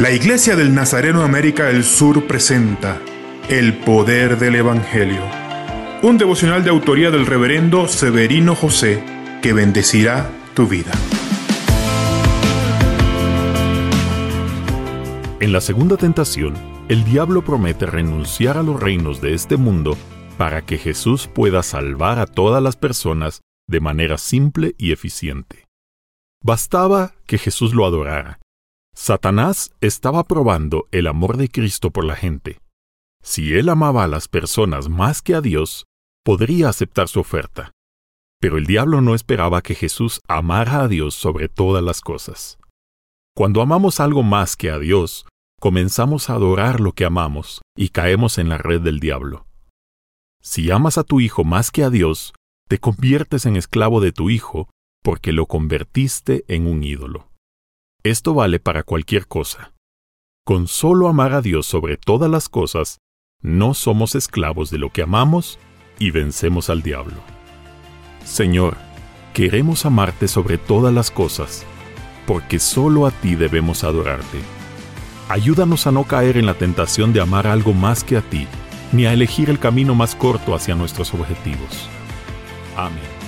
La Iglesia del Nazareno América del Sur presenta El Poder del Evangelio, un devocional de autoría del reverendo Severino José que bendecirá tu vida. En la segunda tentación, el diablo promete renunciar a los reinos de este mundo para que Jesús pueda salvar a todas las personas de manera simple y eficiente. Bastaba que Jesús lo adorara. Satanás estaba probando el amor de Cristo por la gente. Si él amaba a las personas más que a Dios, podría aceptar su oferta. Pero el diablo no esperaba que Jesús amara a Dios sobre todas las cosas. Cuando amamos algo más que a Dios, comenzamos a adorar lo que amamos y caemos en la red del diablo. Si amas a tu hijo más que a Dios, te conviertes en esclavo de tu hijo porque lo convertiste en un ídolo. Esto vale para cualquier cosa. Con solo amar a Dios sobre todas las cosas, no somos esclavos de lo que amamos y vencemos al diablo. Señor, queremos amarte sobre todas las cosas, porque solo a ti debemos adorarte. Ayúdanos a no caer en la tentación de amar algo más que a ti ni a elegir el camino más corto hacia nuestros objetivos. Amén.